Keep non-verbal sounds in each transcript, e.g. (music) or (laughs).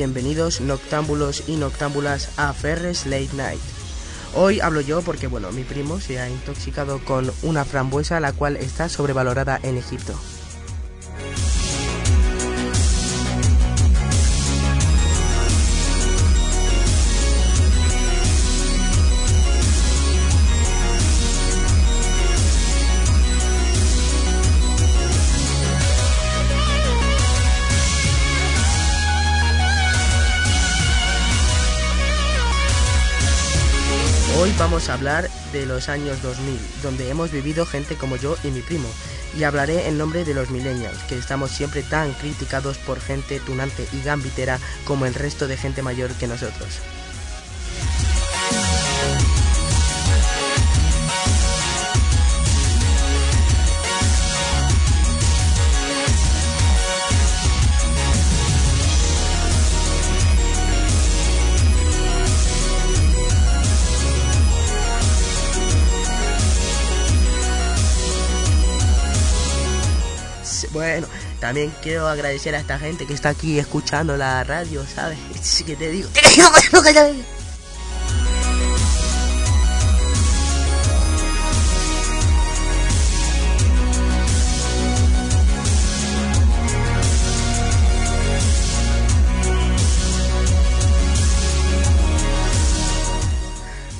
Bienvenidos noctámbulos y noctámbulas a Ferres Late Night. Hoy hablo yo porque bueno, mi primo se ha intoxicado con una frambuesa la cual está sobrevalorada en Egipto. Vamos a hablar de los años 2000, donde hemos vivido gente como yo y mi primo, y hablaré en nombre de los millennials, que estamos siempre tan criticados por gente tunante y gambitera como el resto de gente mayor que nosotros. Bueno, también quiero agradecer a esta gente que está aquí escuchando la radio, ¿sabes? Sí que te digo.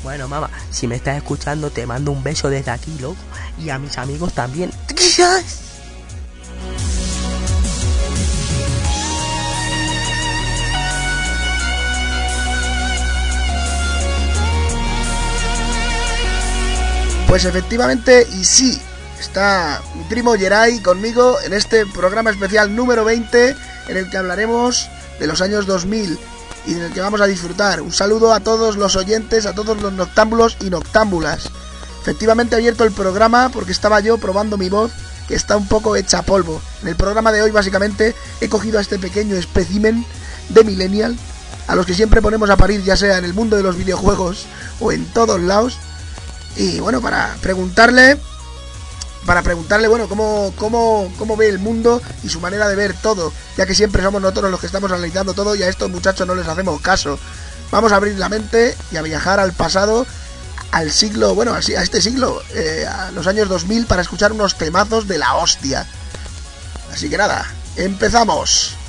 Bueno, mamá, si me estás escuchando, te mando un beso desde aquí, loco. Y a mis amigos también. Pues efectivamente, y sí, está mi primo Geray conmigo en este programa especial número 20 en el que hablaremos de los años 2000 y en el que vamos a disfrutar. Un saludo a todos los oyentes, a todos los noctámbulos y noctámbulas. Efectivamente he abierto el programa porque estaba yo probando mi voz que está un poco hecha polvo. En el programa de hoy básicamente he cogido a este pequeño espécimen de millennial a los que siempre ponemos a parir, ya sea en el mundo de los videojuegos o en todos lados. Y bueno, para preguntarle, para preguntarle, bueno, cómo, cómo, cómo ve el mundo y su manera de ver todo, ya que siempre somos nosotros los que estamos analizando todo y a estos muchachos no les hacemos caso. Vamos a abrir la mente y a viajar al pasado, al siglo, bueno, a este siglo, eh, a los años 2000, para escuchar unos temazos de la hostia. Así que nada, empezamos.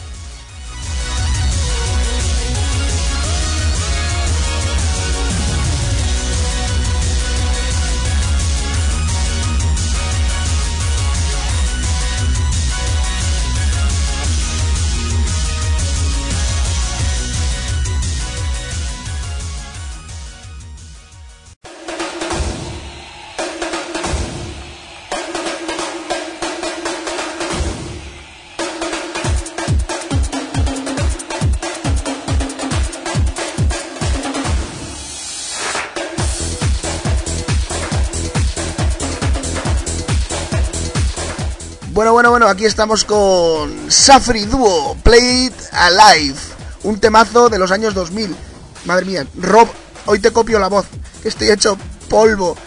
Aquí estamos con Safri Duo, Play It Alive, un temazo de los años 2000. Madre mía, Rob, hoy te copio la voz, que estoy hecho polvo.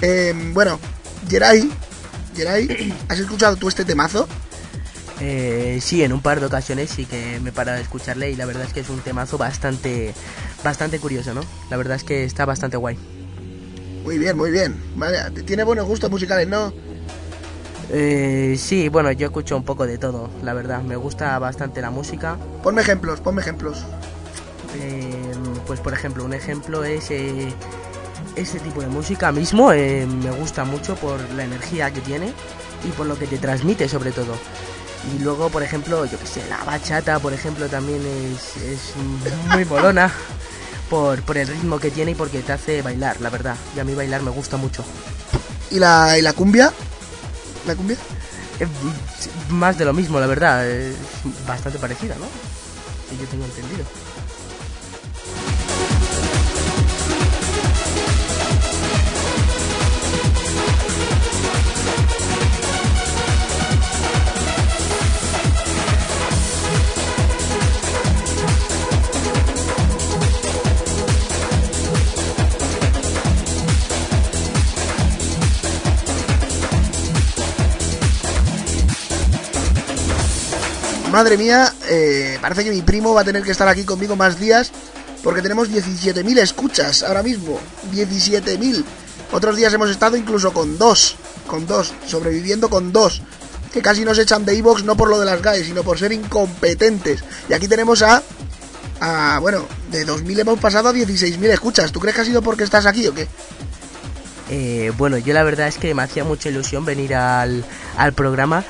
Em, bueno, Geray, Geray, (clears throat) ¿has escuchado tú este temazo? Eh, sí, en un par de ocasiones sí que me he parado de escucharle y la verdad es que es un temazo bastante, bastante curioso, ¿no? La verdad es que está bastante guay. Muy bien, muy bien. Vale, tiene buenos gustos musicales, ¿no? Eh, sí, bueno, yo escucho un poco de todo, la verdad. Me gusta bastante la música. Ponme ejemplos, ponme ejemplos. Eh, pues por ejemplo, un ejemplo es eh, ese tipo de música mismo. Eh, me gusta mucho por la energía que tiene y por lo que te transmite sobre todo. Y luego, por ejemplo, yo que sé, la bachata, por ejemplo, también es, es muy (laughs) molona por, por el ritmo que tiene y porque te hace bailar, la verdad. Y a mí bailar me gusta mucho. ¿Y la, y la cumbia? La cumbia? Es más de lo mismo, la verdad. Es bastante parecida, ¿no? Si yo tengo entendido. Madre mía, eh, parece que mi primo va a tener que estar aquí conmigo más días porque tenemos 17.000 escuchas ahora mismo. 17.000. Otros días hemos estado incluso con dos, con dos, sobreviviendo con dos. Que casi nos echan de Evox no por lo de las GAE, sino por ser incompetentes. Y aquí tenemos a... a bueno, de 2.000 hemos pasado a 16.000 escuchas. ¿Tú crees que ha sido porque estás aquí o qué? Eh, bueno, yo la verdad es que me hacía mucha ilusión venir al, al programa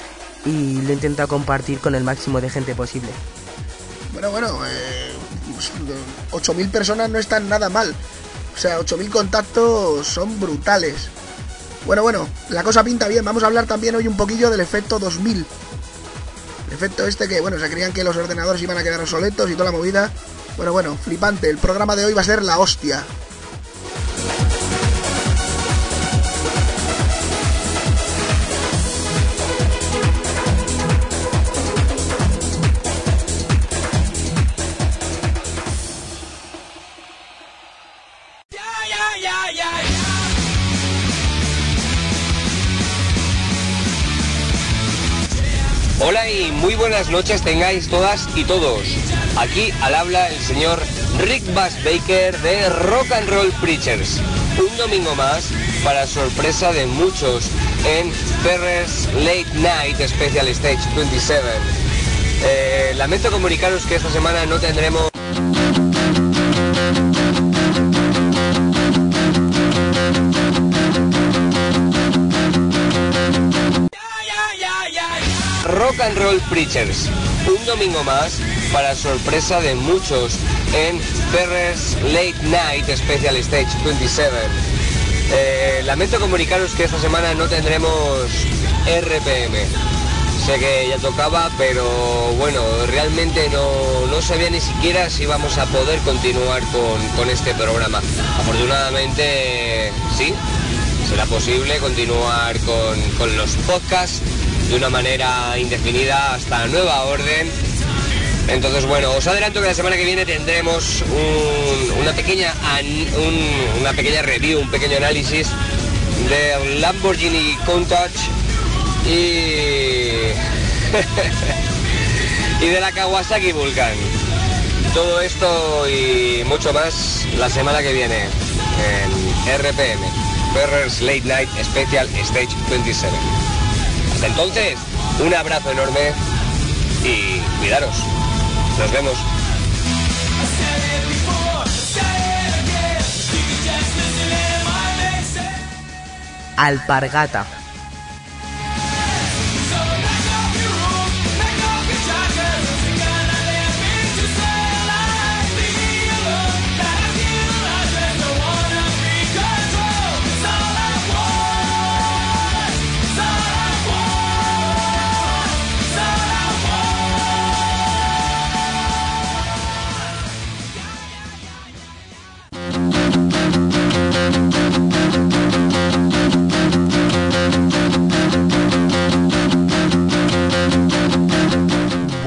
y lo intento compartir con el máximo de gente posible. Bueno, bueno, eh, 8.000 personas no están nada mal. O sea, 8.000 contactos son brutales. Bueno, bueno, la cosa pinta bien. Vamos a hablar también hoy un poquillo del efecto 2000. El efecto este que, bueno, se creían que los ordenadores iban a quedar obsoletos y toda la movida. Bueno, bueno, flipante. El programa de hoy va a ser la hostia. Muy buenas noches tengáis todas y todos. Aquí al habla el señor Rick Bass Baker de Rock and Roll Preachers. Un domingo más para sorpresa de muchos en Ferrer's Late Night Special Stage 27. Eh, lamento comunicaros que esta semana no tendremos... Rock and Roll Preachers. Un domingo más para sorpresa de muchos en Ferrer's Late Night Special Stage 27. Eh, lamento comunicaros que esta semana no tendremos RPM. Sé que ya tocaba, pero bueno, realmente no, no sabía ni siquiera si vamos a poder continuar con, con este programa. Afortunadamente, sí, será posible continuar con, con los podcasts de una manera indefinida hasta nueva orden. Entonces, bueno, os adelanto que la semana que viene tendremos una, pequeña, una pequeña review, un pequeño análisis del Lamborghini Countach y, (laughs) y de la Kawasaki Vulcan. Todo esto y mucho más la semana que viene en RPM, Ferrers Late Night Special Stage 27. Entonces, un abrazo enorme y cuidaros. Nos vemos. Alpargata.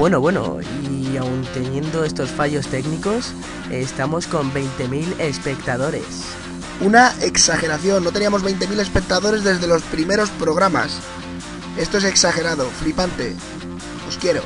Bueno, bueno, y aún teniendo estos fallos técnicos, estamos con 20.000 espectadores. Una exageración, no teníamos 20.000 espectadores desde los primeros programas. Esto es exagerado, flipante. Os quiero.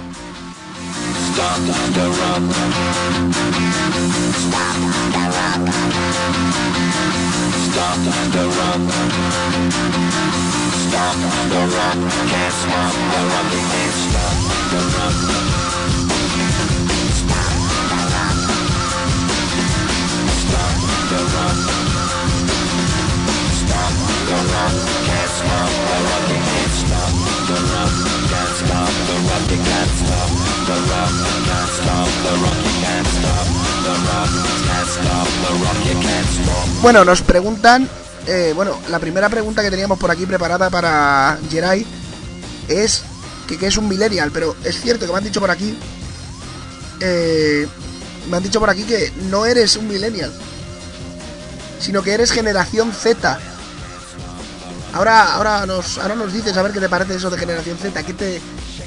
Bueno, nos preguntan, eh, bueno, la primera pregunta que teníamos por aquí preparada para Jerai es que, es un millennial, pero es cierto que me han dicho por aquí, eh, me han dicho por aquí que no eres un millennial, sino que eres generación Z. Ahora, ahora nos, ahora nos dices a ver qué te parece eso de generación Z, qué te,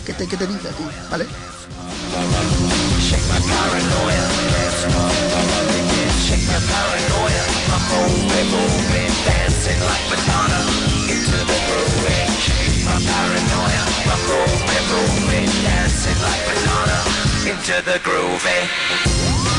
qué te, qué te dice a ¿vale? groovy.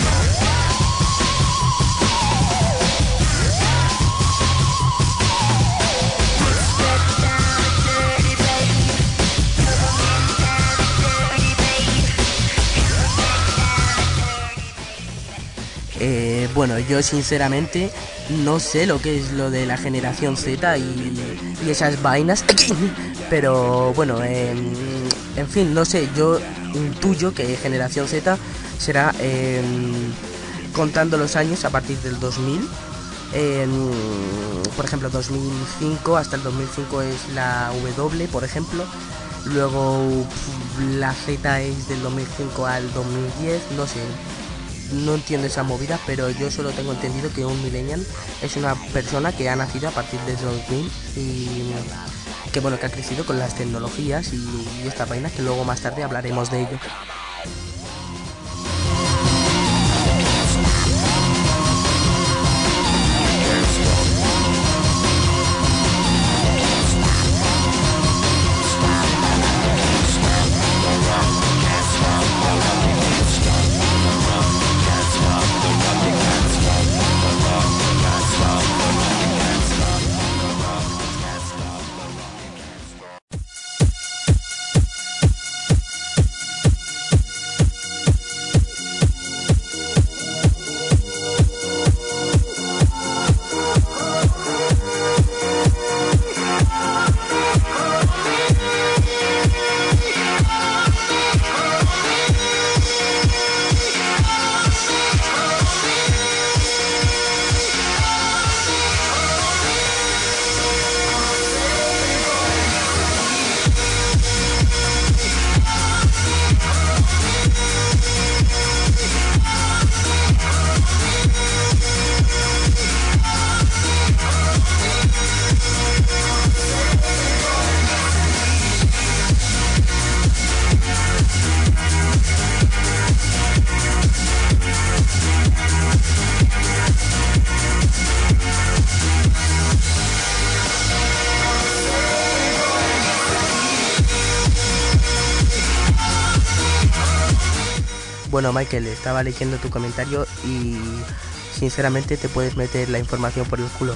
bueno, yo sinceramente no sé lo que es lo de la generación Z y, esas vainas, (laughs) pero bueno, em, en fin, no sé, yo intuyo que generación Z será em, contando los años a partir del 2000. por ejemplo, 2005 hasta el 2005 es la W, por ejemplo. Luego la Z es del 2005 al 2010, no sé, no entiendo esa movida, pero yo solo tengo entendido que un millennial es una persona que ha nacido a partir de 2000 y que bueno, que ha crecido con las tecnologías y, y estas vainas que luego más tarde hablaremos de ello. Bueno, Michael, estaba leyendo tu comentario y sinceramente te puedes meter la información por el culo.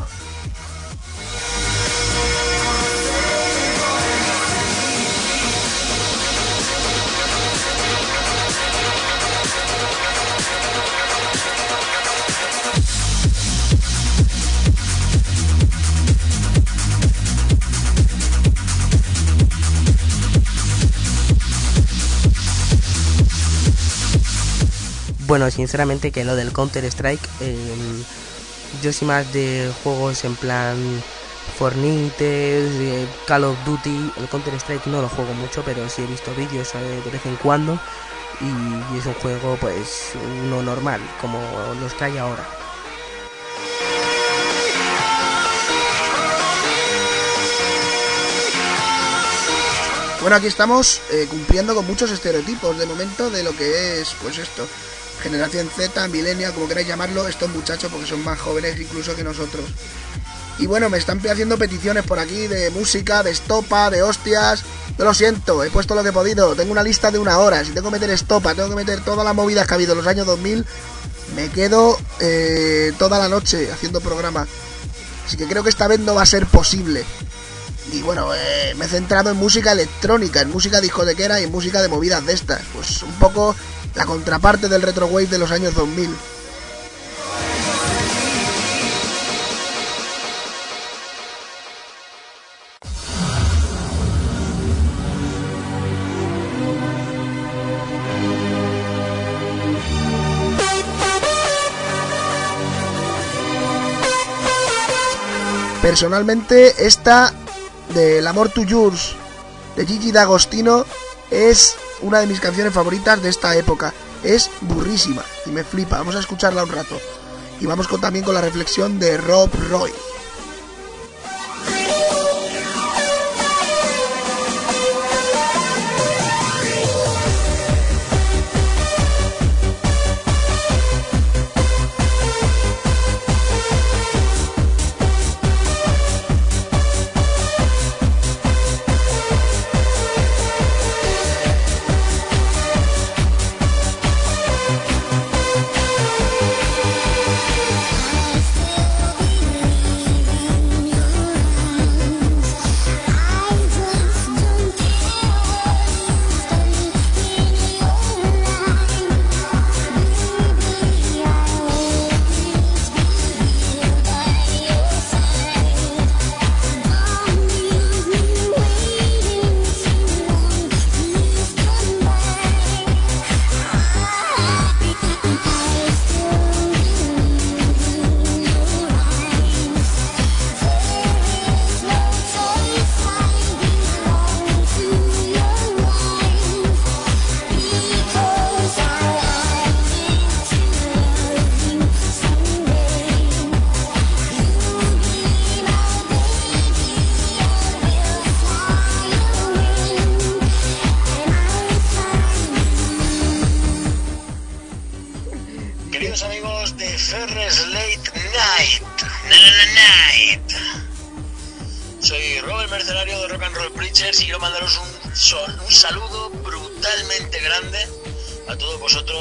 Bueno, sinceramente que lo del Counter Strike, em, yo soy más de juegos en plan Fortnite, Call of Duty, el Counter Strike no lo juego mucho, pero sí he visto vídeos eh, de vez en cuando y, es un juego pues uno normal, como los que hay ahora. Bueno, aquí estamos eh, cumpliendo con muchos estereotipos de momento de lo que es, pues esto, generación Z, milenia, como queráis llamarlo, estos muchachos porque son más jóvenes incluso que nosotros. Y bueno, me están haciendo peticiones por aquí de música, de estopa, de hostias. Yo lo siento, he puesto lo que he podido. Tengo una lista de una hora. Si tengo que meter estopa, tengo que meter todas las movidas que ha habido en los años 2000, me quedo eh, toda la noche haciendo programa. Así que creo que esta vez no va a ser posible. Y bueno, eh, me he centrado en música electrónica, en música discotequera y en música de movidas de estas. Pues un poco la contraparte del retro wave de los años 2000. Personalmente, esta del Amor to Yours de Gigi D'Agostino es una de mis canciones favoritas de esta época. Es burrísima y me flipa. Vamos a escucharla un rato. Y vamos con, también con la reflexión de Rob Roy.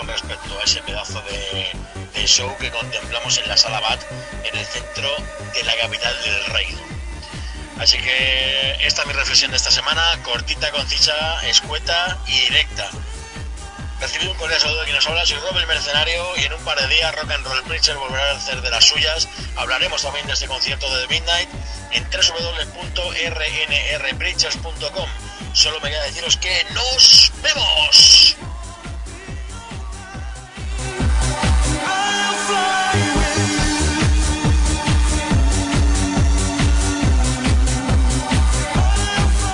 con respecto a ese pedazo de, show que contemplamos en la sala BAT en el centro de la capital del reino. Así que esta es mi reflexión de esta semana, cortita, concisa, escueta y directa Recibid un cordial saludo de quien nos habla, soy Rob el Mercenario y en un par de días Rock and Roll Preacher volverá a hacer de las suyas. Hablaremos también de este concierto de The Midnight en www.rnrpreachers.com. Solo me queda deciros que nos vemos.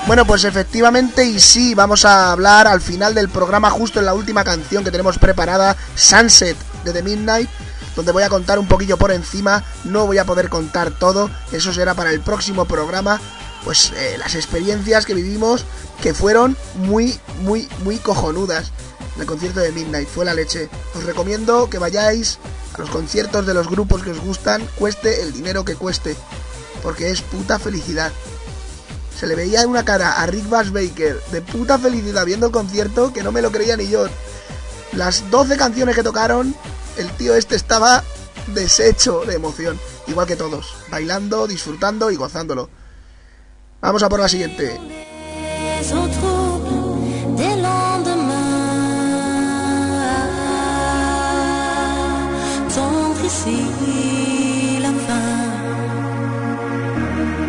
Bueno, pues efectivamente y sí, vamos a hablar al final del programa, justo en la última canción que tenemos preparada, Sunset de The Midnight, donde voy a contar un poquillo por encima, no voy a poder contar todo, eso será para el próximo programa, pues eh, las experiencias que vivimos que fueron muy, muy, muy cojonudas. El concierto de Midnight fue la leche. Os recomiendo que vayáis a los conciertos de los grupos que os gustan, cueste el dinero que cueste, porque es puta felicidad. Se le veía una cara a Rick Bass Baker de puta felicidad viendo el concierto que no me lo creía ni yo. Las 12 canciones que tocaron, el tío este estaba deshecho de emoción, igual que todos, bailando, disfrutando y gozándolo. Vamos a por la siguiente. La fin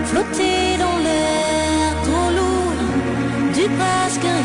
Flotter dans l'air trop lourd du Pascal.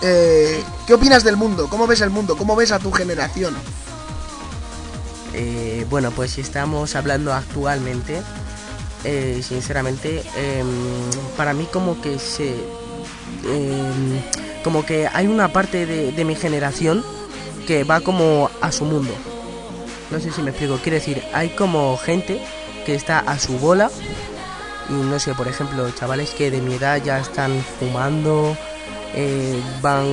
¿Qué opinas del mundo? ¿Cómo ves el mundo? ¿Cómo ves a tu generación? Eh, bueno, pues si estamos hablando actualmente, eh, sinceramente, em, para mí como que se... Em, como que hay una parte de, mi generación que va como a su mundo. No sé si me explico. Quiere decir, hay como gente que está a su bola y no sé, por ejemplo, chavales que de mi edad ya están fumando, eh, van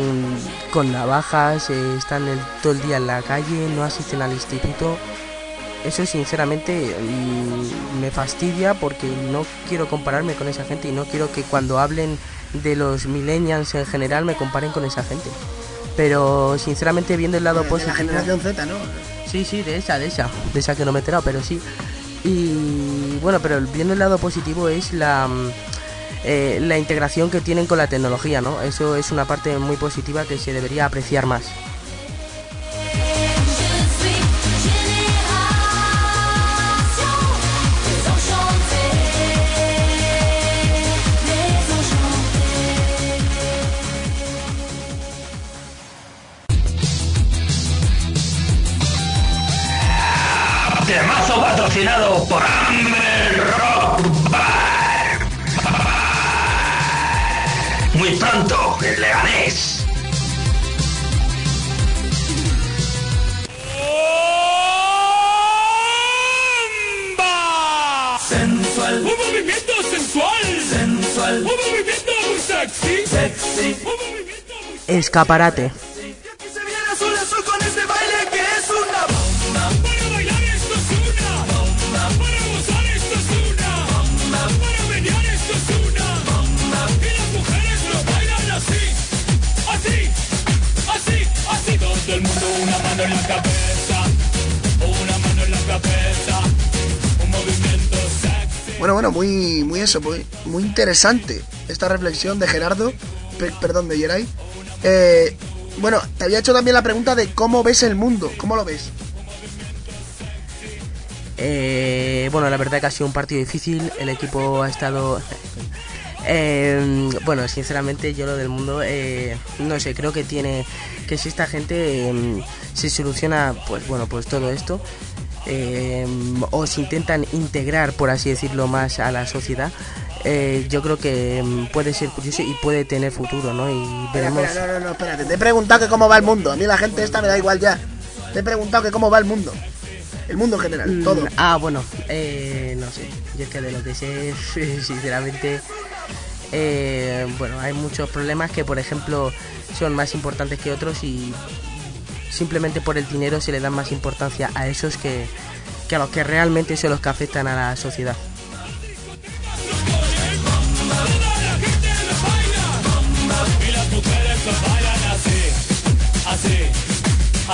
con navajas, eh, están todo el día en la calle, no asisten al instituto. Eso sinceramente mm, me fastidia porque no quiero compararme con esa gente y no quiero que cuando hablen de los millennials en general me comparen con esa gente. Pero sinceramente viendo el lado positivo... la generación Z, ¿no? Sí, sí, de esa, de esa. De esa que no me he enterado, pero sí. Y bueno, pero viendo el lado positivo es la mm, eh, la integración que tienen con la tecnología, ¿no? Eso es una parte muy positiva que se debería apreciar más. Patrocinado por en Leganés. Sensual. Un movimiento sensual. Sensual. Un movimiento muy sexy. Sexy. Un movimiento muy Escaparate. Bueno, bueno, muy, muy eso, muy, muy interesante esta reflexión de Gerardo, perdón, de Yeray. Eh, bueno, te había hecho también la pregunta de cómo ves el mundo, ¿cómo lo ves? Eh, bueno, la verdad que ha sido un partido difícil, el equipo ha estado... (laughs) Eh, bueno, sinceramente yo lo del mundo, no sé, creo que tiene que si esta gente se soluciona, pues bueno, pues todo esto, o se intentan integrar, por así decirlo, más a la sociedad, eh, yo creo que mm, puede ser curioso y puede tener futuro, ¿no? Y veremos. no, no, no, espérate. Te he preguntado que cómo va el mundo. A mí la gente esta me da igual ya. Te he preguntado que cómo va el mundo. El mundo en general, mm, todo. Ah, bueno, eh, no sé. Yo es que de lo que sé, (laughs) sinceramente, eh, bueno, hay muchos problemas que, por ejemplo, son más importantes que otros y simplemente por el dinero se le da más importancia a esos que, que a los que realmente son los que afectan a la sociedad.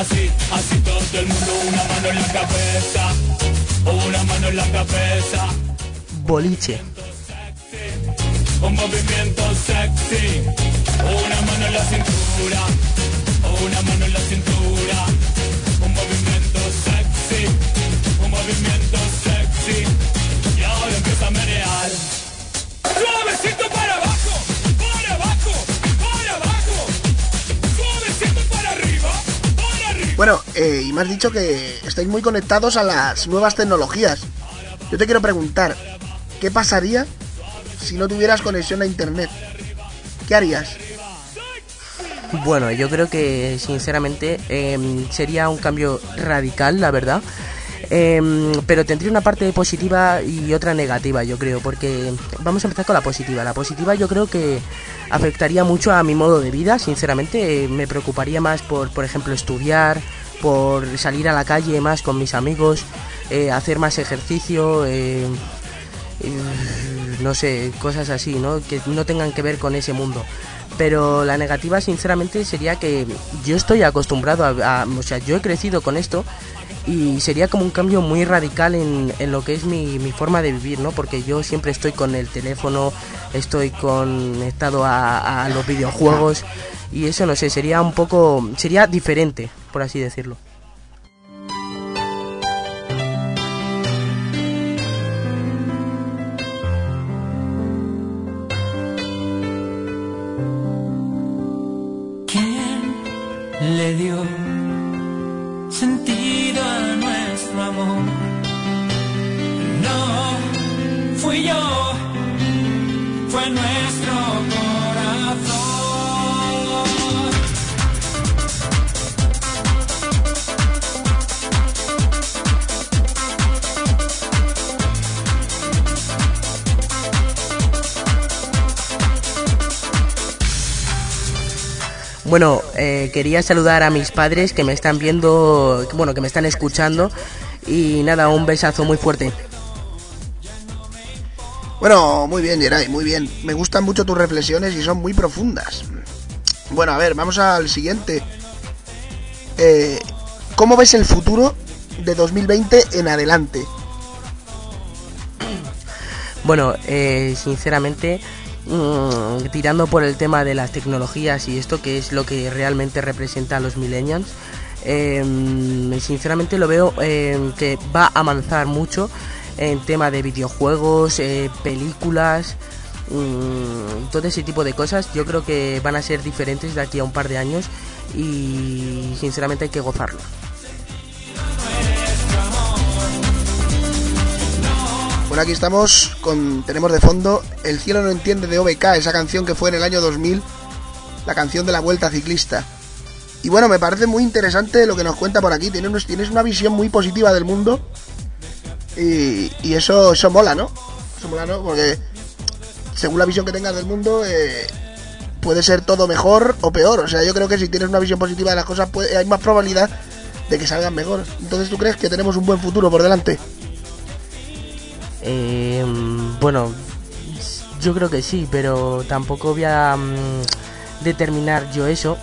así, así, todo el mundo, una mano en la cabeza, una mano en la cabeza. Boliche. Un movimiento sexy, una mano en la cintura, una mano en la cintura, un movimiento sexy, un movimiento sexy, y ahora empieza a menear. Suavecito para abajo, para abajo, para abajo, suavecito para arriba, para arriba. Bueno, eh, y me has dicho que estáis muy conectados a las nuevas tecnologías. Yo te quiero preguntar, ¿qué pasaría si no tuvieras conexión a internet? ¿Qué harías? Bueno, yo creo que sinceramente em, sería un cambio radical, la verdad. Em, pero tendría una parte positiva y otra negativa, yo creo, porque vamos a empezar con la positiva. La positiva yo creo que afectaría mucho a mi modo de vida, sinceramente. me preocuparía más por, por ejemplo, estudiar, por salir a la calle más con mis amigos, eh, hacer más ejercicio. Eh, eh, no sé, cosas así, ¿no? Que no tengan que ver con ese mundo. Pero la negativa, sinceramente, sería que yo estoy acostumbrado a, o sea, yo he crecido con esto y sería como un cambio muy radical en, en lo que es mi, mi, forma de vivir, ¿no? Porque yo siempre estoy con el teléfono, estoy conectado a, a los videojuegos y eso, no sé, sería un poco, sería diferente, por así decirlo. Quería saludar a mis padres que me están viendo, bueno, que me están escuchando y nada, un besazo muy fuerte. Bueno, muy bien, Geray, muy bien. Me gustan mucho tus reflexiones y son muy profundas. Bueno, a ver, vamos al siguiente. Eh, ¿Cómo ves el futuro de 2020 en adelante? Bueno, eh, sinceramente, mmm, tirando por el tema de las tecnologías y esto que es lo que realmente representa a los millennials, eh, sinceramente lo veo eh, que va a avanzar mucho en tema de videojuegos, eh, películas, mmm, todo ese tipo de cosas. Yo creo que van a ser diferentes de aquí a un par de años y sinceramente hay que gozarlo. Bueno, aquí estamos con tenemos de fondo El cielo no entiende de OBK, esa canción que fue en el año 2000, la canción de la Vuelta Ciclista. Y bueno, me parece muy interesante lo que nos cuenta por aquí. Tienes, tienes una visión muy positiva del mundo. Y, y, eso, eso mola, ¿no? Eso mola, ¿no? Porque según la visión que tengas del mundo, eh, puede ser todo mejor o peor. O sea, yo creo que si tienes una visión positiva de las cosas, puede, hay más probabilidad de que salgan mejor. Entonces, ¿tú crees que tenemos un buen futuro por delante? Eh, bueno, yo creo que sí, pero tampoco voy a um, determinar yo eso.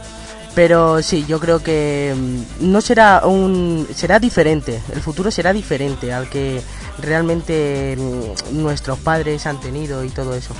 Pero sí, yo creo que mm, no será un. será diferente. El futuro será diferente al que realmente mm, nuestros padres han tenido y todo eso.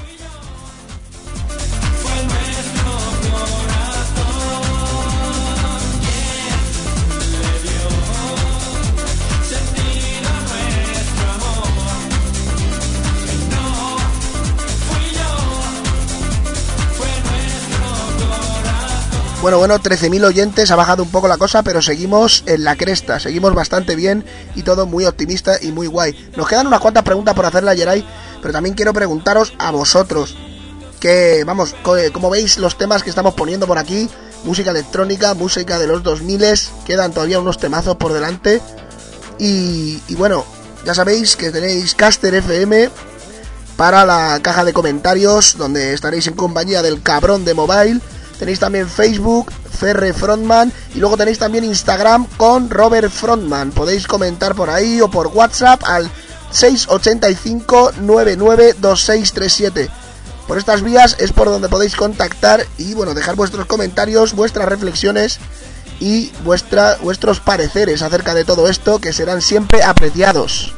Bueno, bueno, 13.000 oyentes, ha bajado un poco la cosa, pero seguimos en la cresta, seguimos bastante bien y todo muy optimista y muy guay. Nos quedan unas cuantas preguntas por hacerle a Yeray, pero también quiero preguntaros a vosotros, que vamos, co- como veis los temas que estamos poniendo por aquí, música electrónica, música de los 2000, quedan todavía unos temazos por delante. Y, y bueno, ya sabéis que tenéis Caster FM para la caja de comentarios, donde estaréis en compañía del cabrón de mobile. Tenéis también Facebook, Ferre Frontman, y luego tenéis también Instagram con Robert Frontman. Podéis comentar por ahí o por WhatsApp al 685 992637. Por estas vías es por donde podéis contactar y bueno, dejar vuestros comentarios, vuestras reflexiones y vuestra, vuestros pareceres acerca de todo esto que serán siempre apreciados.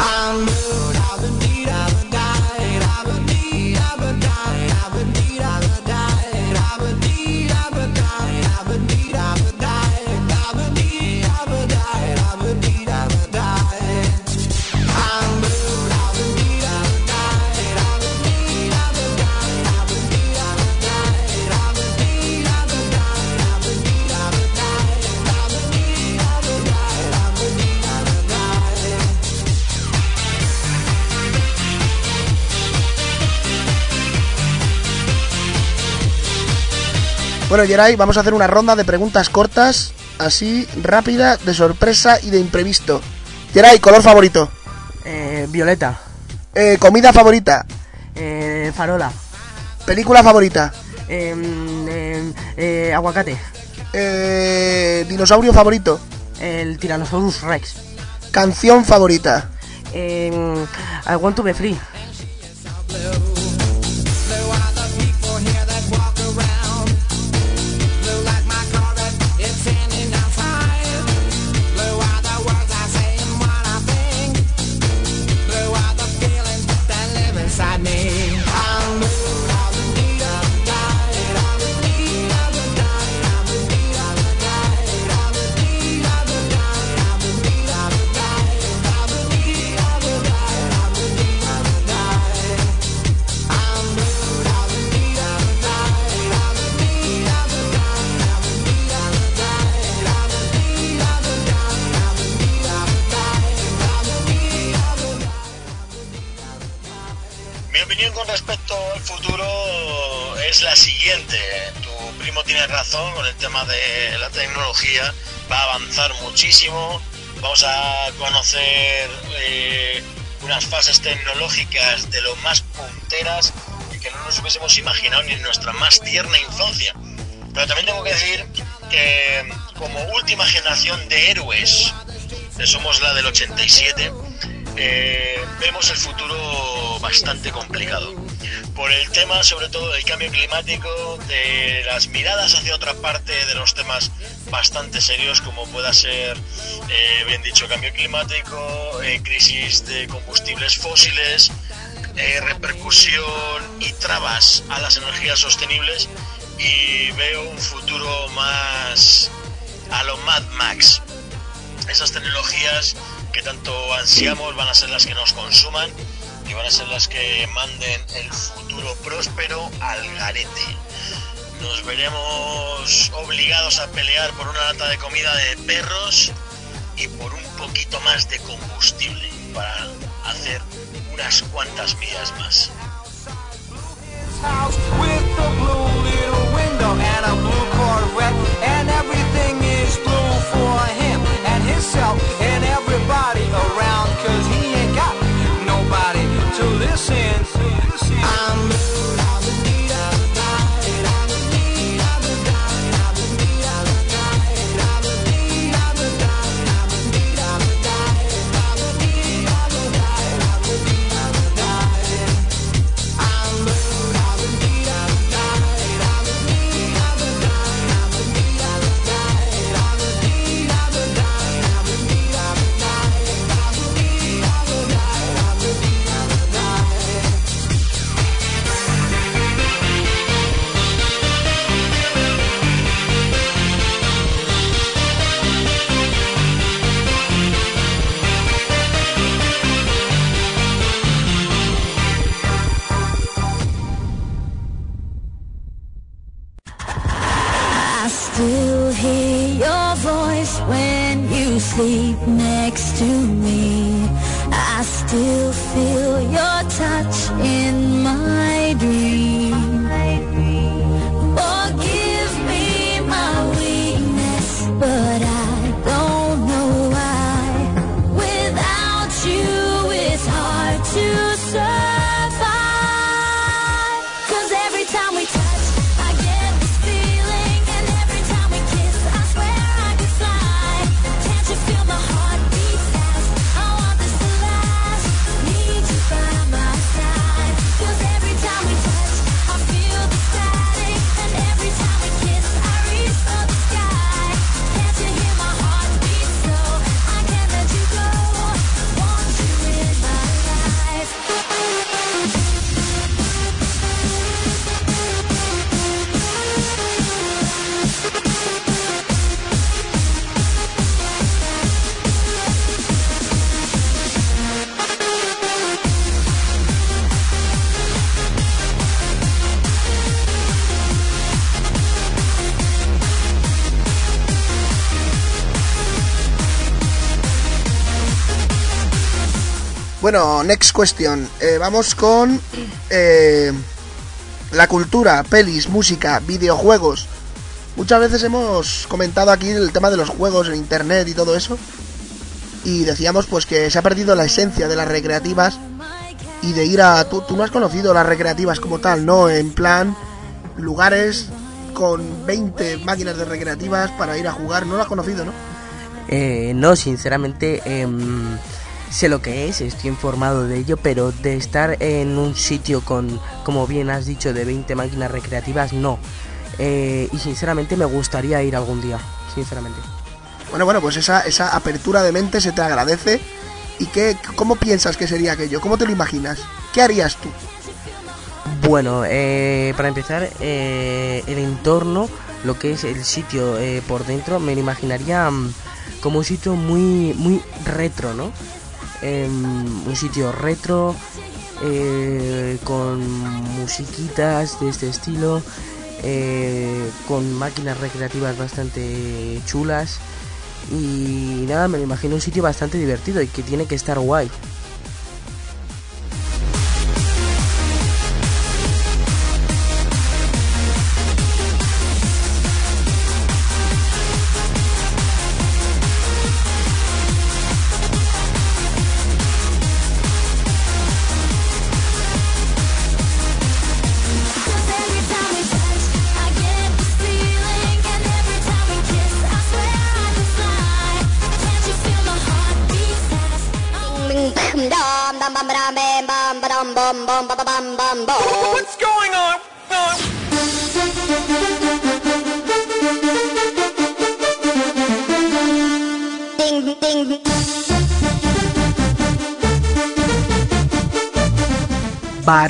I knew I've been I've been Bueno, Geray, vamos a hacer una ronda de preguntas cortas, así, rápida, de sorpresa y de imprevisto. Geray, color favorito. Eh, Violeta, Eh, comida favorita. eh, Farola, Película favorita. em, em, eh, Aguacate, dinosaurio favorito. el Tyrannosaurus Rex, Canción favorita. em, I Want to Be Free, futuro es la siguiente. Tu primo tiene razón con el tema de la tecnología. Va a avanzar muchísimo. Vamos a conocer eh, unas fases tecnológicas de lo más punteras que no nos hubiésemos imaginado ni en nuestra más tierna infancia. Pero también tengo que decir que como última generación de héroes, que somos la del 87, eh, vemos el futuro bastante complicado. Por el tema, sobre todo, del cambio climático, de las miradas hacia otra parte, de los temas bastante serios, como pueda ser, eh, bien dicho, cambio climático, eh, crisis de combustibles fósiles, eh, repercusión y trabas a las energías sostenibles. Y veo un futuro más a lo Mad Max esas tecnologías tanto ansiamos van a ser las que nos consuman y van a ser las que manden el futuro próspero al garete. Nos veremos obligados a pelear por una lata de comida de perros y por un poquito más de combustible para hacer unas cuantas millas más. To listen. I'm I Bueno, next question. Eh, vamos con eh, la cultura, pelis, música, videojuegos. Muchas veces hemos comentado aquí el tema de los juegos en internet y todo eso. Y decíamos pues que se ha perdido la esencia de las recreativas y de ir a... Tú, no has conocido las recreativas como tal, ¿no? En plan, lugares con 20 máquinas de recreativas para ir a jugar. No lo has conocido, ¿no? Eh, no, sinceramente em, sé lo que es, estoy informado de ello, pero de estar en un sitio con, como bien has dicho, de 20 máquinas recreativas, no. Eh, y sinceramente me gustaría ir algún día, sinceramente. Bueno, bueno, pues esa, esa apertura de mente se te agradece. ¿Y qué, cómo piensas que sería aquello? ¿Cómo te lo imaginas? ¿Qué harías tú? Bueno, eh, para empezar, eh, el entorno, lo que es el sitio eh, por dentro, me lo imaginaría mm, como un sitio muy, muy retro, ¿no? Em, un sitio retro, eh, con musiquitas de este estilo, eh, con máquinas recreativas bastante chulas. Y nada, me lo imagino un sitio bastante divertido y que tiene que estar guay. bum bum. What's going on?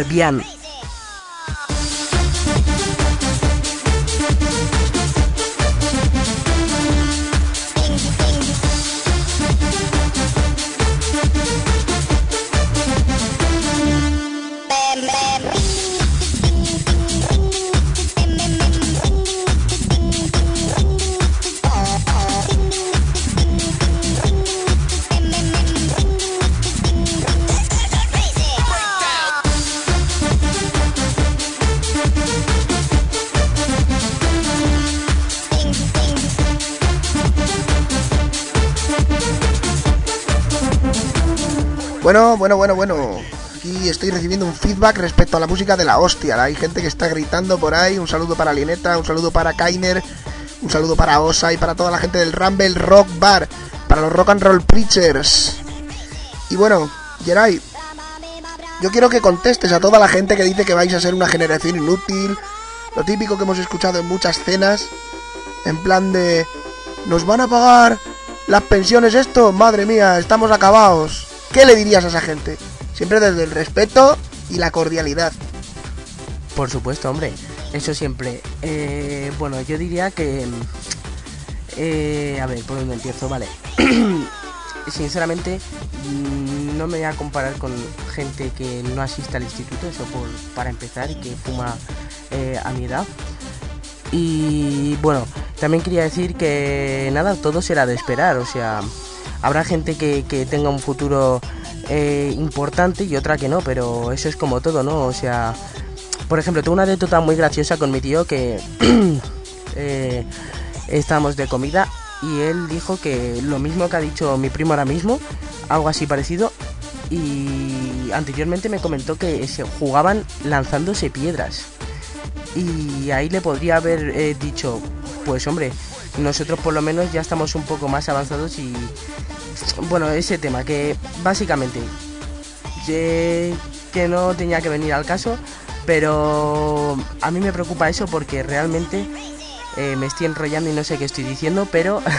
Ding Bueno, bueno, bueno, bueno. Aquí estoy recibiendo un feedback respecto a la música de la hostia. Hay gente que está gritando por ahí. Un saludo para Lineta, un saludo para Kainer, un saludo para Osa y para toda la gente del Rumble Rock Bar, para los Rock and Roll Preachers. Y bueno, Geray, yo quiero que contestes a toda la gente que dice que vais a ser una generación inútil. Lo típico que hemos escuchado en muchas cenas. En plan de... ¿Nos van a pagar las pensiones esto? Madre mía, estamos acabados. ¿Qué le dirías a esa gente? Siempre desde el respeto y la cordialidad. Por supuesto, hombre. Eso siempre. Eh, bueno, yo diría que... eh, a ver, ¿por dónde empiezo? Vale. (clears throat) Sinceramente, mm, no me voy a comparar con gente que no asiste al instituto, eso por, para empezar, y que fuma eh, a mi edad. Y bueno, también quería decir que nada, todo será de esperar, o sea, habrá gente que, que tenga un futuro eh, importante y otra que no, pero eso es como todo, ¿no? O sea, por ejemplo, tengo una anécdota muy graciosa con mi tío que (clears throat) eh, estábamos de comida y él dijo que lo mismo que ha dicho mi primo ahora mismo, algo así parecido, y anteriormente me comentó que se jugaban lanzándose piedras. Y ahí le podría haber eh, dicho, pues hombre, nosotros por lo menos ya estamos un poco más avanzados y bueno, ese tema que básicamente que, que no tenía que venir al caso, pero a mí me preocupa eso porque realmente eh, me estoy enrollando y no sé qué estoy diciendo, pero... (laughs)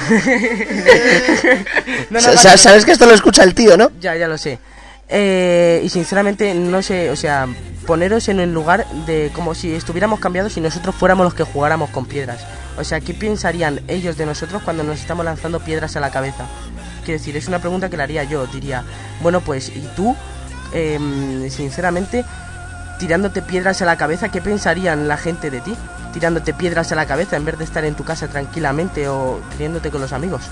No, no, Sa- vale, sa- no. Sabes que esto lo escucha el tío, ¿no? Ya, ya lo sé. Eh, y sinceramente, no sé, o sea, poneros en el lugar de como si estuviéramos cambiados y nosotros fuéramos los que jugáramos con piedras. O sea, ¿qué pensarían ellos de nosotros cuando nos estamos lanzando piedras a la cabeza? Quiero decir, es una pregunta que le haría yo. Diría, bueno, pues, ¿y tú? Em, sinceramente, tirándote piedras a la cabeza, ¿qué pensarían la gente de ti? Tirándote piedras a la cabeza en vez de estar en tu casa tranquilamente o riéndote con los amigos.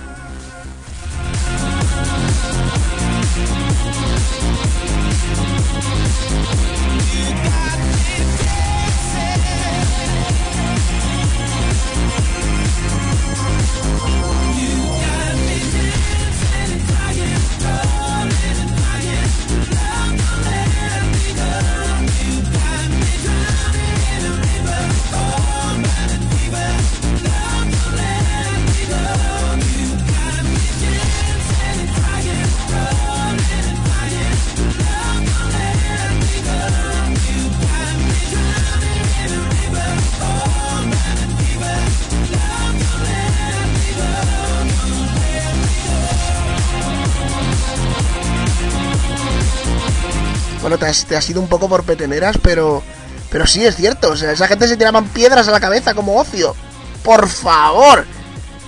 Bueno, te has, te has ido un poco por peteneras, pero... Pero sí es cierto, o sea, esa gente se tiraban piedras a la cabeza como ocio. ¡Por favor!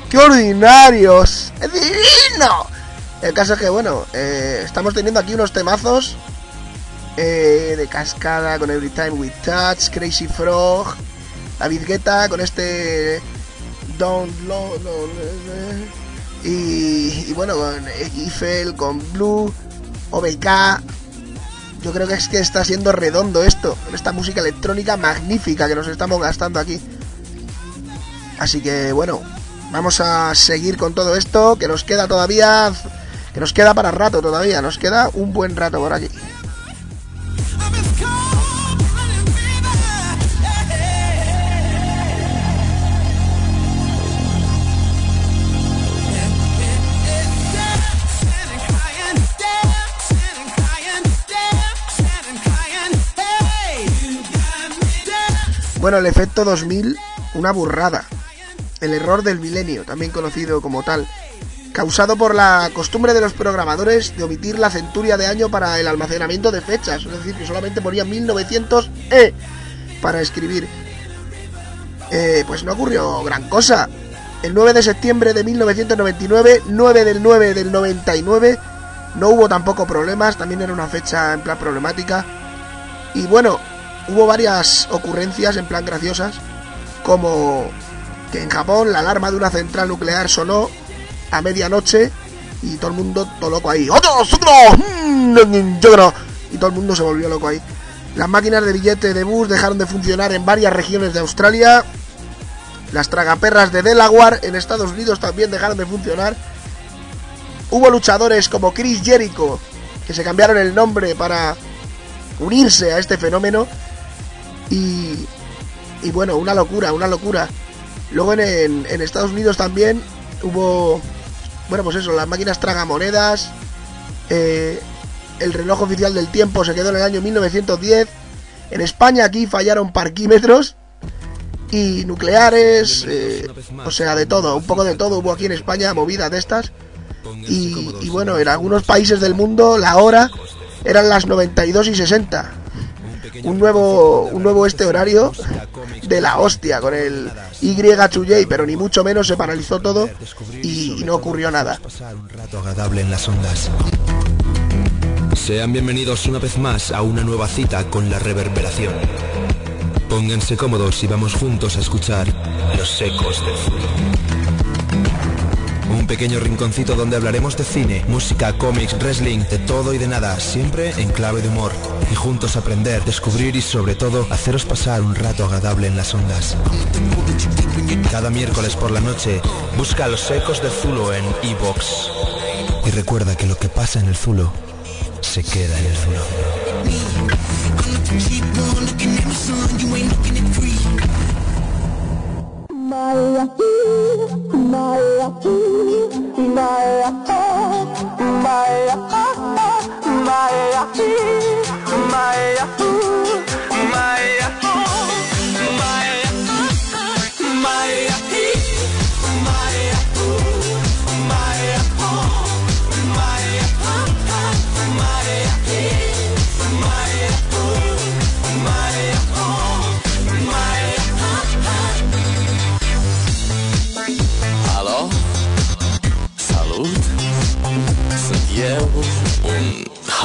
¡Qué ordinarios! ¡Es divino! El caso es que, bueno, eh, estamos teniendo aquí unos temazos eh, de cascada con Every Time We Touch, Crazy Frog, David Guetta con este Don't Lo... no, y, y bueno, con Eiffel, con Blue, OBK. Yo creo que es que está siendo redondo esto, esta música electrónica magnífica que nos estamos gastando aquí. Así que bueno, vamos a seguir con todo esto, que nos queda todavía, que nos queda para rato todavía, nos queda un buen rato por aquí. Bueno, el efecto 2000, una burrada. El error del milenio, también conocido como tal, causado por la costumbre de los programadores de omitir la centuria de año para el almacenamiento de fechas, es decir, que solamente ponían 1900 E para escribir. Eh, pues no ocurrió gran cosa. El 9 de septiembre de 1999, 9 del 9 del 99, no hubo tampoco problemas, también era una fecha en plan problemática. Y bueno, hubo varias ocurrencias en plan graciosas, como que en Japón la alarma de una central nuclear sonó a medianoche y todo el mundo todo loco ahí. ¡Otros, otros! Mm. Y todo el mundo se volvió loco ahí. Las máquinas de billete de bus dejaron de funcionar en varias regiones de Australia. Las tragaperras de Delaware en Estados Unidos también dejaron de funcionar. Hubo luchadores como Chris Jericho que se cambiaron el nombre para unirse a este fenómeno. Y, y bueno, una locura, una locura. Luego en, en- en Estados Unidos también hubo, bueno, pues eso, las máquinas tragamonedas. eh, el reloj oficial del tiempo se quedó en el año 1910. En España aquí fallaron parquímetros y nucleares, eh, o sea, de todo, un poco de todo hubo aquí en España, movidas de estas. Y, y bueno, en algunos países del mundo la hora eran las 92 y 60. Un nuevo, un nuevo este horario de la hostia con el Y2J, pero ni mucho menos se paralizó todo y, y no ocurrió nada. Sean bienvenidos una vez más a una nueva cita con la reverberación. Pónganse cómodos y vamos juntos a escuchar los ecos del Zulo. Pequeño rinconcito donde hablaremos de cine, música, cómics, wrestling, de todo y de nada, siempre en clave de humor. Y juntos aprender, descubrir y sobre todo haceros pasar un rato agradable en las ondas. Cada miércoles por la noche, busca los ecos de Zulo en iVox. Y recuerda que lo que pasa en el Zulo se queda en el Zulo. my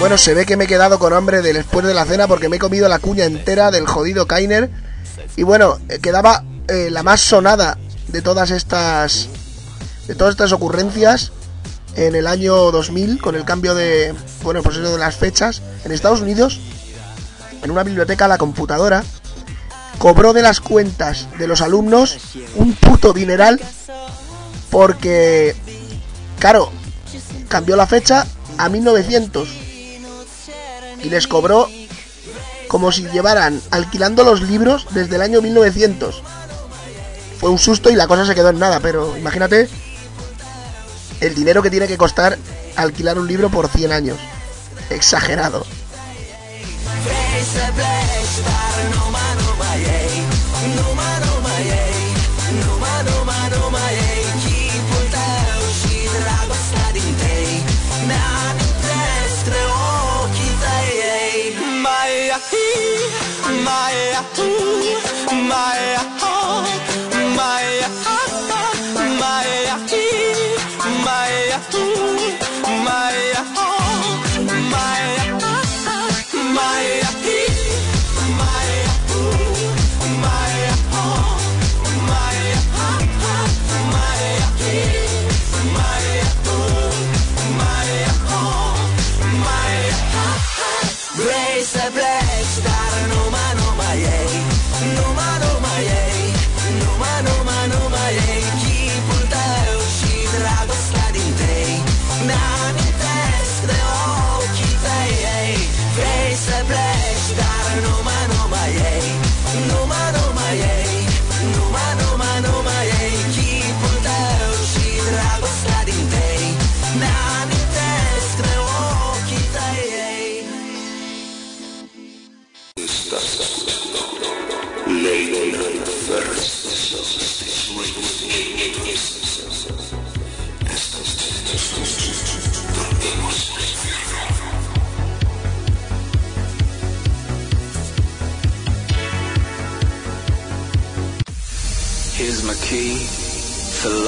Bueno, se ve que me he quedado con hambre de después de la cena porque me he comido la cuña entera del jodido Kainer. Y bueno, eh, quedaba eh, la más sonada de todas estas de todas estas ocurrencias en el año 2000 con el cambio de bueno, pues eso de las fechas en Estados Unidos en una biblioteca la computadora cobró de las cuentas de los alumnos un puto dineral porque claro, cambió la fecha a 1900 y les cobró como si llevaran alquilando los libros desde el año 1900. Fue un susto y la cosa se quedó en nada, pero imagínate el dinero que tiene que costar alquilar un libro por 100 años. Exagerado. my, my.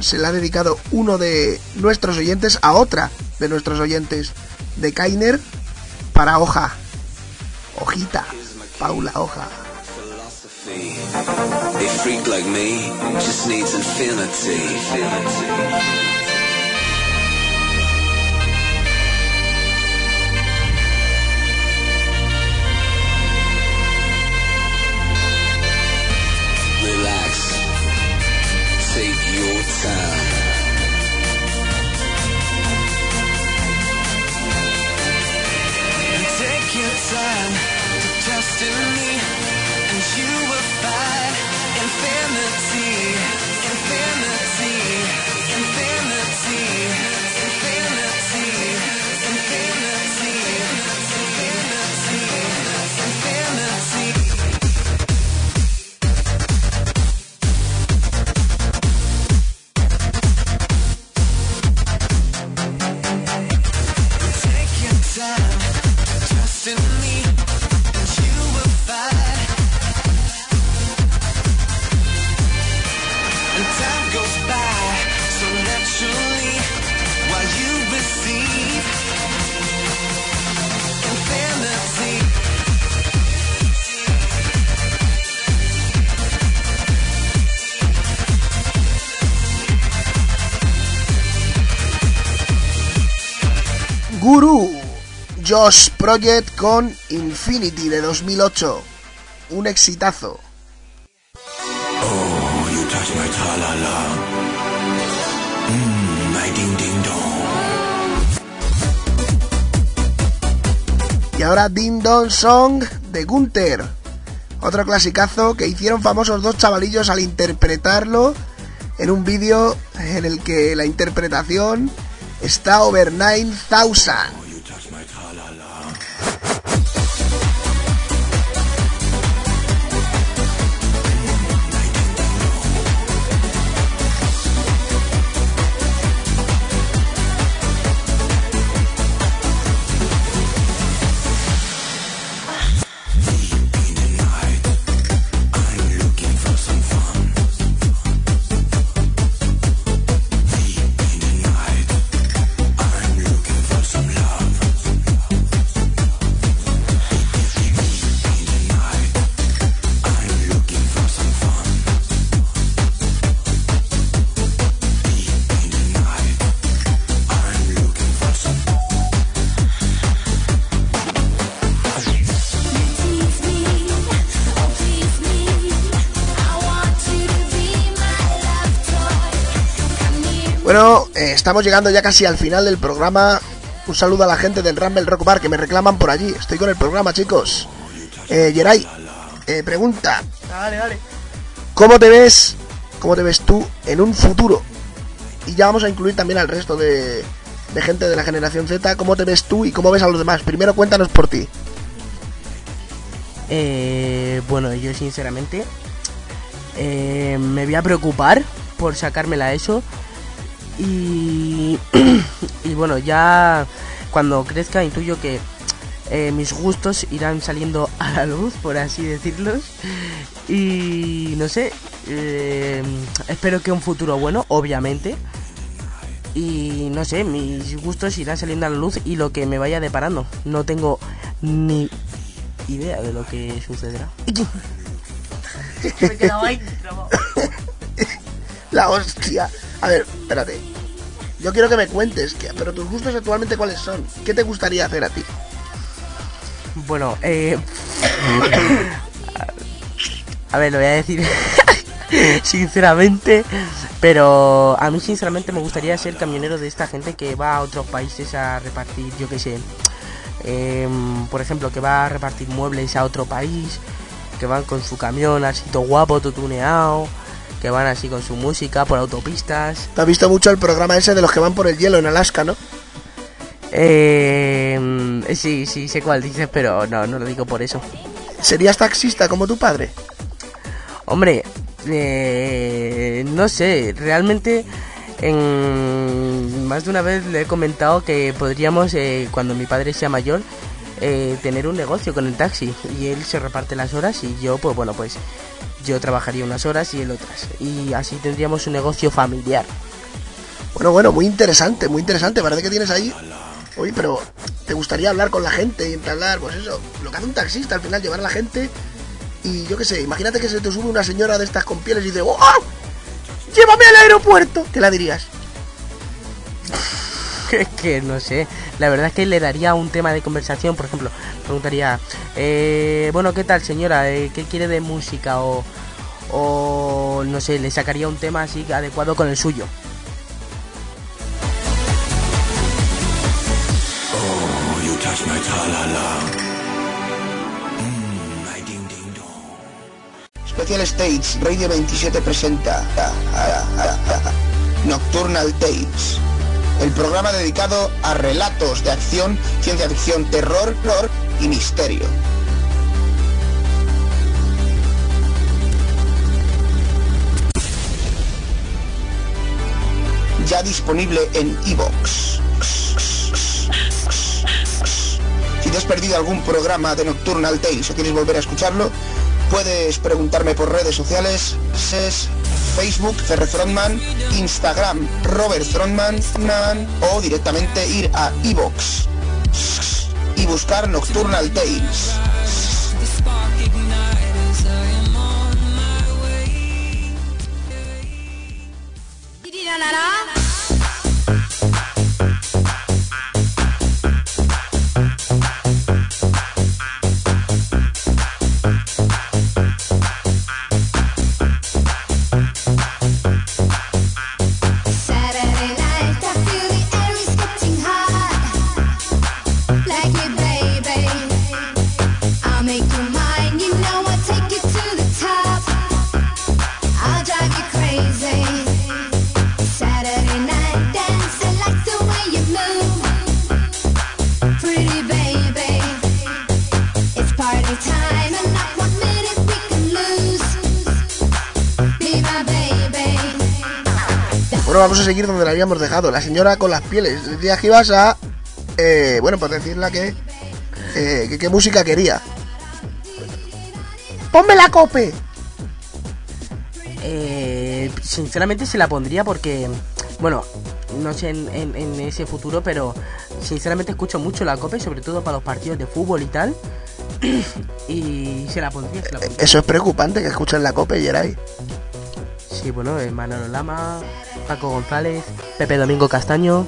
Se la ha dedicado uno de nuestros oyentes a otra de nuestros oyentes de Kainer para Hoja. Hojita. Paula Hoja. Josh Project con Infinity de 2008. Un exitazo. Oh, you touch my tra-la-la. My ding-ding-dong. Y ahora Ding Dong Song de Gunther. Otro clasicazo que hicieron famosos dos chavalillos al interpretarlo en un vídeo en el que la interpretación está over 9000. Estamos llegando ya casi al final del programa. Un saludo a la gente del Rumble Rock Bar que me reclaman por allí. Estoy con el programa, chicos. Eh, Geray, eh, pregunta. Dale, dale. ¿Cómo te ves? ¿Cómo te ves tú en un futuro? Y ya vamos a incluir también al resto de, de gente de la generación Z. ¿Cómo te ves tú y cómo ves a los demás? Primero cuéntanos por ti. Eh, bueno, yo sinceramente eh, me voy a preocupar por sacármela eso. Y, (clears throat) y bueno, ya cuando crezca intuyo que eh, mis gustos irán saliendo a la luz, por así decirlos. Y no sé, eh, espero que un futuro bueno, obviamente. Y no sé, mis gustos irán saliendo a la luz y lo que me vaya deparando. No tengo ni idea de lo que sucederá. (laughs) Me he quedado ahí. (laughs) La hostia. A ver, espérate. Yo quiero que me cuentes, pero tus gustos actualmente cuáles son. ¿Qué te gustaría hacer a ti? Bueno, eh... (coughs) A ver, lo voy a decir (laughs) sinceramente, pero a mí sinceramente me gustaría ser camionero de esta gente que va a otros países a repartir, yo qué sé, em, por ejemplo, que va a repartir muebles a otro país, que van con su camión así todo guapo, todo tuneado, que van así con su música por autopistas. ¿Te has visto mucho el programa ese de los que van por el hielo en Alaska, no? Eh, sí, sí, sé cuál dices, pero no, no lo digo por eso. ¿Serías taxista como tu padre? Hombre, eh, no sé, realmente en más de una vez le he comentado que podríamos, eh, cuando mi padre sea mayor, eh, tener un negocio con el taxi y él se reparte las horas y yo, pues bueno, pues yo trabajaría unas horas y él otras y así tendríamos un negocio familiar. Bueno, bueno, muy interesante, muy interesante. Parece que tienes ahí. Oye, pero ¿te gustaría hablar con la gente y entablar, pues eso, lo que hace un taxista al final, llevar a la gente y yo qué sé, imagínate que se te sube una señora de estas con pieles y dice, ¡Oh! ¡Llévame al aeropuerto! ¿Qué la dirías? (laughs) Es que no sé, la verdad es que le daría un tema de conversación, por ejemplo, preguntaría, eh, bueno, ¿qué tal señora? Eh, ¿Qué quiere de música? O, o no sé, le sacaría un tema así adecuado con el suyo. Oh, you touch my tra-la-la. Mm. Special States, Radio 27 presenta ah, ah, ah, Nocturnal Tales, el programa dedicado a relatos de acción, ciencia ficción, terror, horror y misterio. Ya disponible en iVoox. Si te has perdido algún programa de Nocturnal Tales o quieres volver a escucharlo, puedes preguntarme por redes sociales, es Facebook, Ferre Frontman, Instagram, Robert Frontman, o directamente ir a iVoox y buscar Nocturnal Tales. Seguir donde la habíamos dejado. La señora con las pieles. Decías que ibas a... eh, bueno, pues decirle que... eh, que qué música quería. ¡Ponme la cope! Eh, sinceramente se la pondría porque, bueno, no sé en, en- en ese futuro, pero sinceramente escucho mucho la COPE, sobre todo para los partidos de fútbol y tal. (clears throat) y se la pondría, se la pondría. Eso es preocupante que escuchen la cope, Geray. Sí, bueno, eh, Manolo Lama, Paco González, Pepe Domingo Castaño.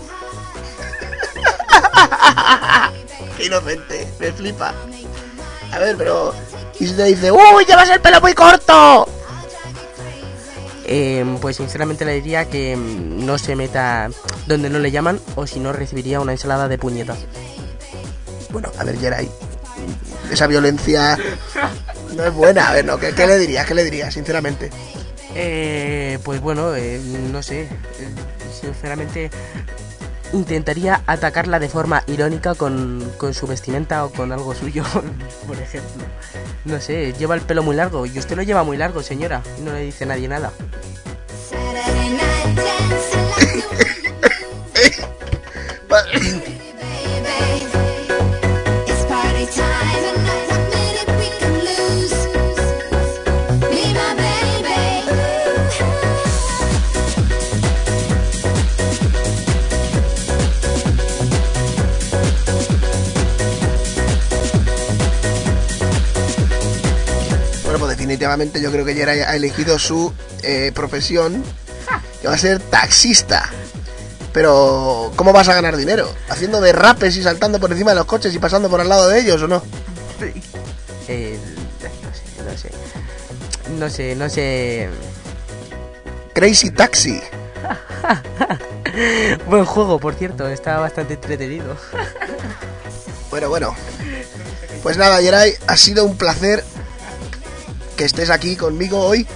(laughs) Qué inocente, me flipa. A ver, pero... Y si te dice, ¡Uy, llevas el pelo muy corto! Eh, pues sinceramente le diría que mm, no se meta donde no le llaman o si no recibiría una ensalada de puñetas. Bueno, a ver, Geray. Esa violencia no es buena. A ver, no, ¿qué, qué le dirías? ¿Qué le dirías, sinceramente? Eh, pues bueno, eh, no sé. eh, Sinceramente, intentaría atacarla de forma irónica con, con su vestimenta o con algo suyo, (laughs) por ejemplo. No sé, lleva el pelo muy largo y usted lo lleva muy largo, señora. No le dice nadie nada. Definitivamente yo creo que Yeray ha elegido su eh, profesión, que va a ser taxista. Pero, ¿cómo vas a ganar dinero? ¿Haciendo derrapes y saltando por encima de los coches y pasando por al lado de ellos o no? Eh, no sé, no sé. No sé, no sé. Crazy Taxi. (laughs) Buen juego, por cierto, está bastante entretenido. Bueno, bueno. Pues nada, Yeray, ha sido un placer estés aquí conmigo hoy.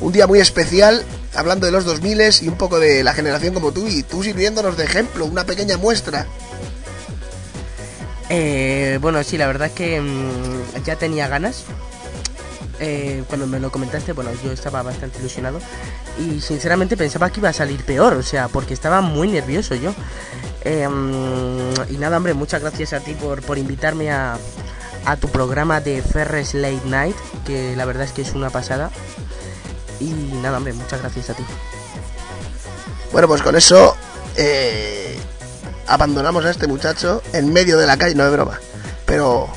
Un día muy especial, hablando de los 2000 y un poco de la generación como tú, y tú sirviéndonos de ejemplo, una pequeña muestra. Eh, bueno, sí, la verdad es que mm, ya tenía ganas. Eh, cuando me lo comentaste, bueno, yo estaba bastante ilusionado y sinceramente pensaba que iba a salir peor, o sea, porque estaba muy nervioso yo. Eh, mm, y nada, hombre, muchas gracias a ti por, por invitarme a, a tu programa de Ferres Late Night, que la verdad es que es una pasada. Y nada, hombre, muchas gracias a ti. Bueno, pues con eso eh, abandonamos a este muchacho en medio de la calle, no de broma. Pero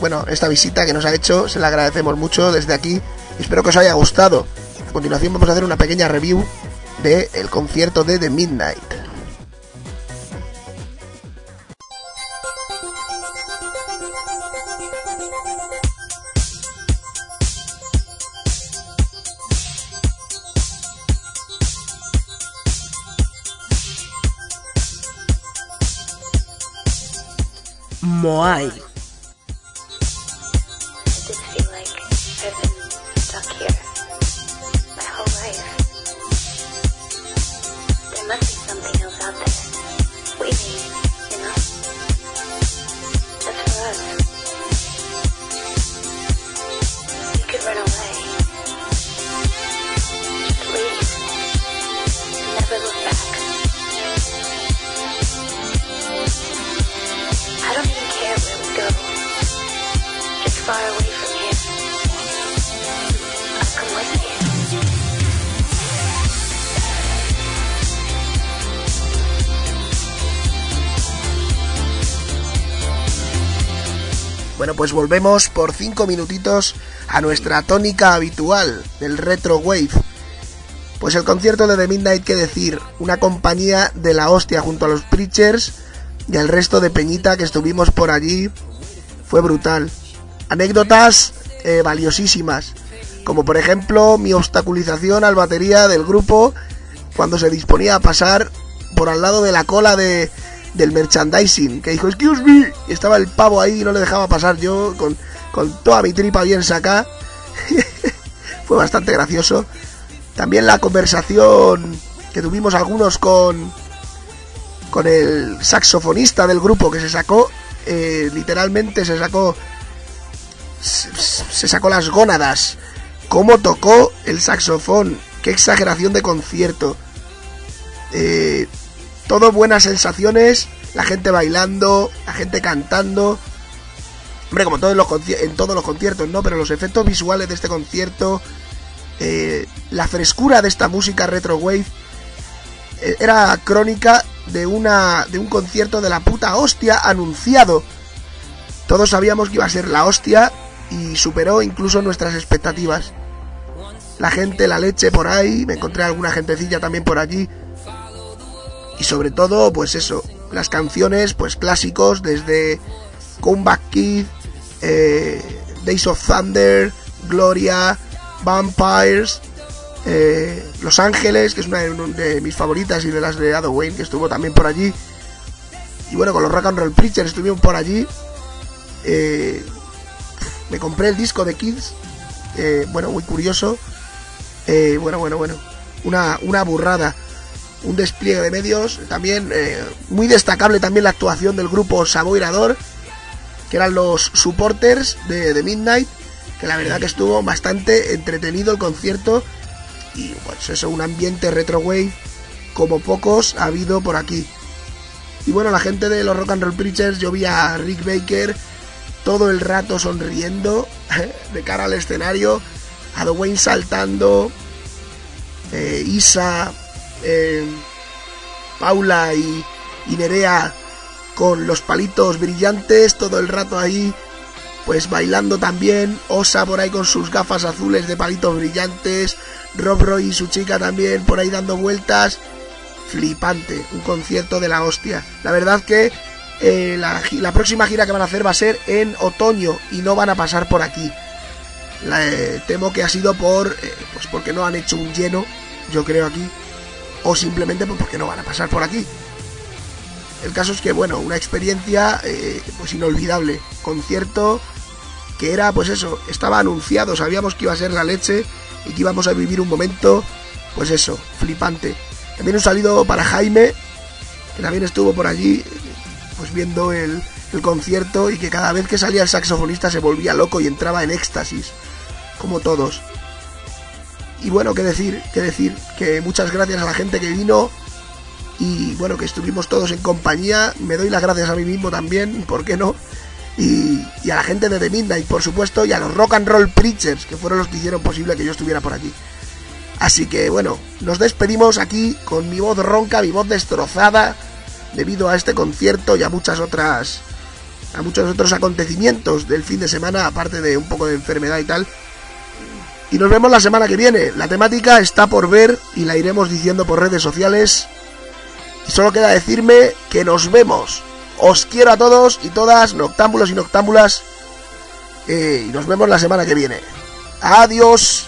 bueno, esta visita que nos ha hecho se la agradecemos mucho desde aquí. Espero que os haya gustado. A continuación vamos a hacer una pequeña review del el concierto de The Midnight. Moai. just pues volvemos por cinco minutitos a nuestra tónica habitual del retro wave. Pues el concierto de The Midnight, qué decir, una compañía de la hostia junto a los Preachers y al resto de Peñita que estuvimos por allí, fue brutal. Anécdotas eh, valiosísimas, como por ejemplo mi obstaculización al batería del grupo cuando se disponía a pasar por al lado de la cola de, del merchandising, que dijo, excuse me, y estaba el pavo ahí y no le dejaba pasar yo con, con toda mi tripa bien sacada. (laughs) Fue bastante gracioso. También la conversación que tuvimos algunos con, con el saxofonista del grupo que se sacó, eh, literalmente se sacó, se, se sacó las gónadas. Cómo tocó el saxofón, qué exageración de concierto. Eh, todo buenas sensaciones, la gente bailando, la gente cantando. Hombre, como todos los en todos los conciertos, ¿no? Pero los efectos visuales de este concierto, eh, la frescura de esta música retro wave, eh, era crónica de una de un concierto de la puta hostia anunciado. Todos sabíamos que iba a ser la hostia y superó incluso nuestras expectativas. La gente, la leche por ahí, me encontré alguna gentecilla también por allí. Y sobre todo, pues eso, las canciones, pues clásicos, desde Comeback Kid, eh, Days of Thunder, Gloria, Vampires, eh, Los Ángeles, que es una de, mis favoritas, y de las de Ado Wayne, que estuvo también por allí. Y bueno, con los Rock and Roll Preachers estuvieron por allí. Eh, me compré el disco de Kids, bueno, muy curioso. Bueno, bueno, bueno, una, una burrada un despliegue de medios. También eh, muy destacable también la actuación del grupo Saboirador, que eran los supporters de, de Midnight, que la verdad que estuvo bastante entretenido el concierto y pues eso, un ambiente retro wave como pocos ha habido por aquí. Y bueno, la gente de los Rock and Roll Preachers, yo vi a Rick Baker todo el rato sonriendo (laughs) de cara al escenario, a Dwayne saltando, eh, Isa, eh, Paula y, Nerea con los palitos brillantes todo el rato ahí pues bailando también, Osa por ahí con sus gafas azules de palitos brillantes, Rob Roy y su chica también por ahí dando vueltas, flipante, un concierto de la hostia. La verdad que eh, la, próxima gira que van a hacer va a ser en otoño y no van a pasar por aquí. Eh, temo que ha sido por, pues porque no han hecho un lleno, yo creo aquí, o simplemente pues porque no van a pasar por aquí. El caso es que, bueno, una experiencia eh, pues inolvidable. Concierto que era, pues eso, estaba anunciado, sabíamos que iba a ser la leche y que íbamos a vivir un momento, pues eso, flipante. También un saludo para Jaime, que también estuvo por allí, pues viendo el, el concierto y que cada vez que salía el saxofonista se volvía loco y entraba en éxtasis, como todos. Y bueno, qué decir, qué decir, que muchas gracias a la gente que vino y bueno, que estuvimos todos en compañía. Me doy las gracias a mí mismo también, ¿por qué no? Y, y a la gente de The Midnight, por supuesto, y a los Rock and Roll Preachers, que fueron los que hicieron posible que yo estuviera por aquí. Así que bueno, nos despedimos aquí con mi voz ronca, mi voz destrozada, debido a este concierto y a muchas otras. a muchos otros acontecimientos del fin de semana, aparte de un poco de enfermedad y tal. Y nos vemos la semana que viene. La temática está por ver y la iremos diciendo por redes sociales. Y solo queda decirme que nos vemos. Os quiero a todos y todas, noctámbulos y noctámbulas. Eh, y nos vemos la semana que viene. Adiós.